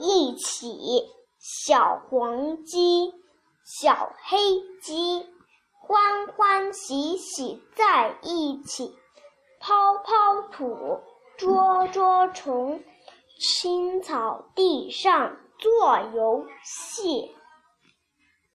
一起小黄鸡小黑鸡欢欢喜喜在一起刨刨土捉捉虫青草地上做游戏。